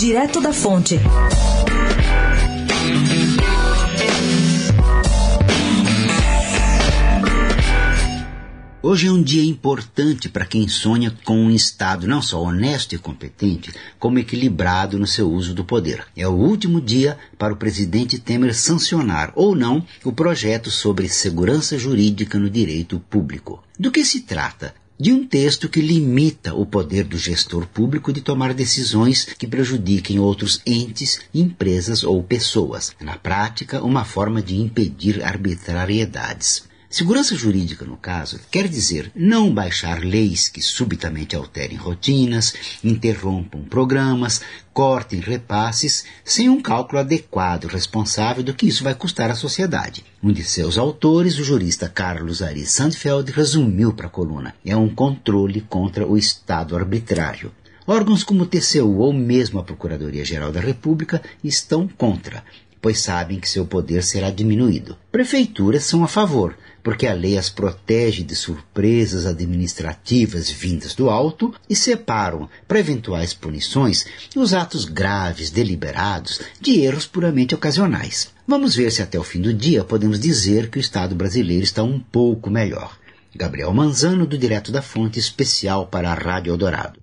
Direto da Fonte. Hoje é um dia importante para quem sonha com um Estado não só honesto e competente, como equilibrado no seu uso do poder. É o último dia para o presidente Temer sancionar ou não o projeto sobre segurança jurídica no direito público. Do que se trata? De um texto que limita o poder do gestor público de tomar decisões que prejudiquem outros entes, empresas ou pessoas. Na prática, uma forma de impedir arbitrariedades. Segurança jurídica, no caso, quer dizer não baixar leis que subitamente alterem rotinas, interrompam programas, cortem repasses, sem um cálculo adequado responsável do que isso vai custar à sociedade. Um de seus autores, o jurista Carlos Ari Sandfeld, resumiu para a coluna: é um controle contra o Estado arbitrário. Órgãos como o TCU ou mesmo a Procuradoria-Geral da República estão contra, pois sabem que seu poder será diminuído. Prefeituras são a favor, porque a lei as protege de surpresas administrativas vindas do alto e separam, para eventuais punições, os atos graves, deliberados, de erros puramente ocasionais. Vamos ver se até o fim do dia podemos dizer que o Estado brasileiro está um pouco melhor. Gabriel Manzano, do Direto da Fonte, especial para a Rádio Eldorado.